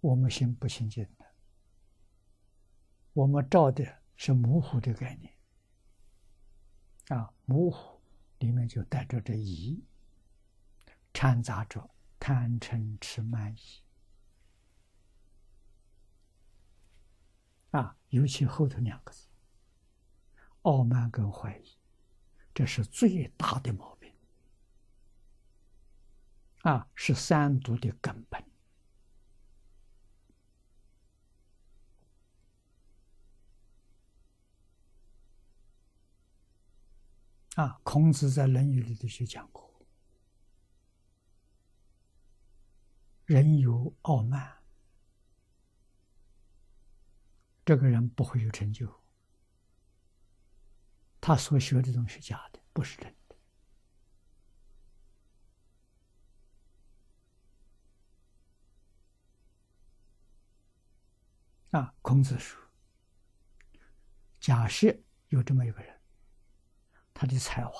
我们心不清净的，我们照的是模糊的概念，啊，模糊里面就带着这疑，掺杂着贪嗔痴慢疑，啊，尤其后头两个字，傲慢跟怀疑，这是最大的毛病，啊，是三毒的根本。啊，孔子在《论语》里头就讲过：“人有傲慢，这个人不会有成就。他所学的东西假的，不是真的。”啊，孔子说：“假设有这么一个人。”他的才华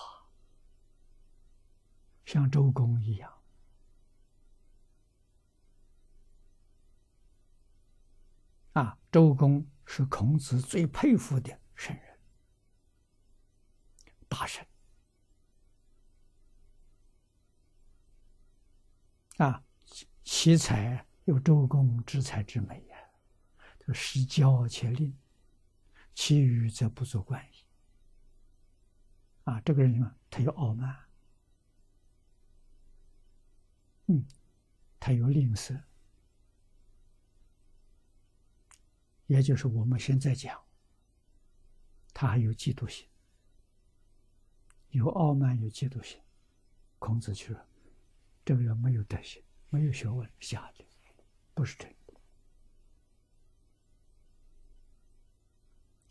像周公一样啊！周公是孔子最佩服的圣人，大神啊！其才有周公之才之美呀，就失教且吝，其余则不足观矣。啊，这个人嘛，他有傲慢，嗯，他有吝啬，也就是我们现在讲，他还有嫉妒心，有傲慢，有嫉妒心。孔子说，这个人没有德行，没有学问，假的，不是真的。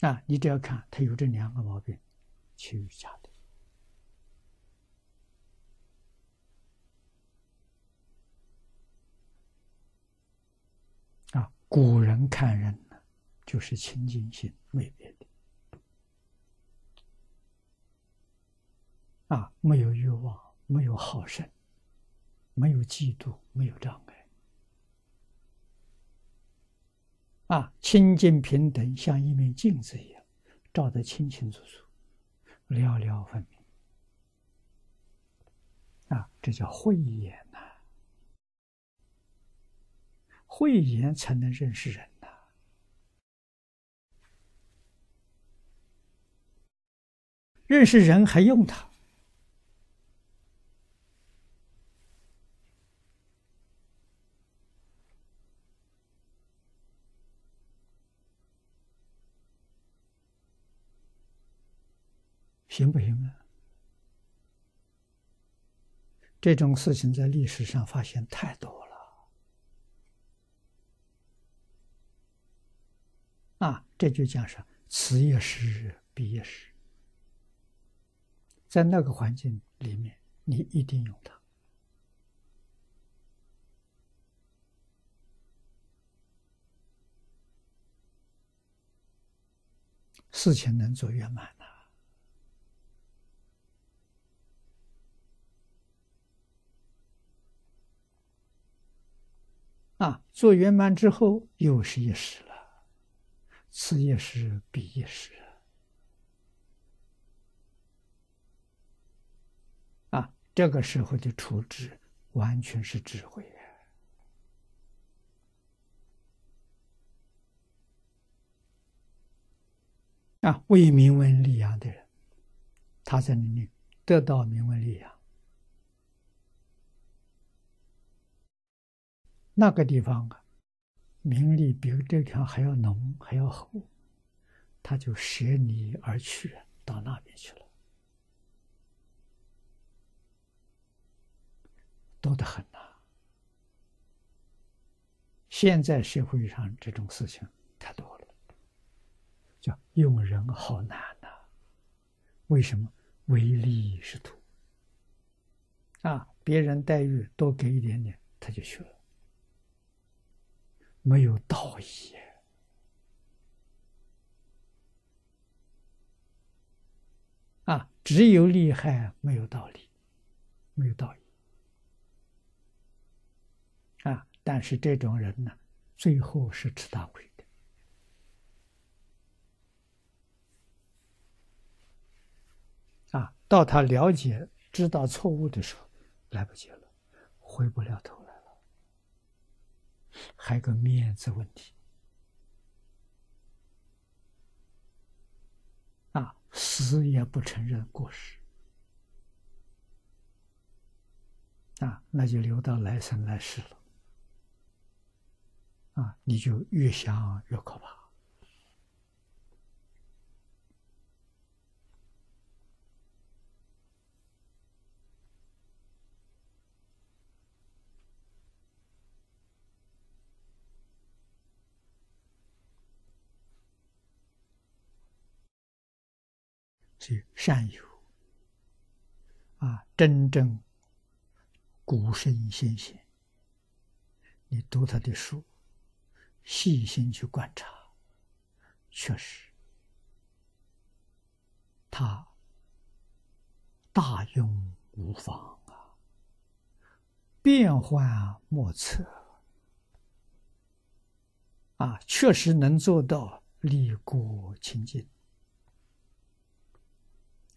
啊，你只要看他有这两个毛病，其余假的。古人看人呢，就是清净心，没别的。啊，没有欲望，没有好胜，没有嫉妒，没有障碍。啊，清净平等，像一面镜子一样，照得清清楚楚，了了分明。啊，这叫慧眼。慧眼才能认识人呐，认识人还用它，行不行啊？这种事情在历史上发现太多啊，这就讲是此一时，彼一时。在那个环境里面，你一定用它。事情能做圆满的。啊，做圆满之后，又是一时。此一时，彼一时。啊，这个时候的处置完全是智慧啊，为名闻利养的人，他在里面得到名闻利养，那个地方啊。名利比这条还要浓，还要厚，他就舍你而去，到那边去了，多得很呐！现在社会上这种事情太多了，叫用人好难呐。为什么？唯利是图啊！别人待遇多给一点点，他就去了。没有道义啊！只有利害，没有道理，没有道义啊！但是这种人呢，最后是吃大亏的。啊，到他了解、知道错误的时候，来不及了，回不了头了，还有个面子问题。啊，死也不承认过失。啊，那就留到来生来世了。啊，你就越想越可怕。是善友啊，真正。古圣先贤，你读他的书，细心去观察，确实，他大用无方啊，变幻莫测啊，确实能做到立国清净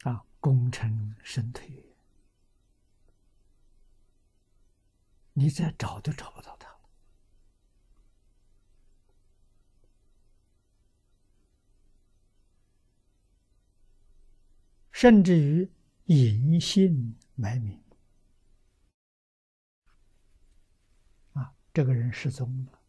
啊，功成身退。你再找都找不到他了，甚至于隐姓埋名。啊，这个人失踪了，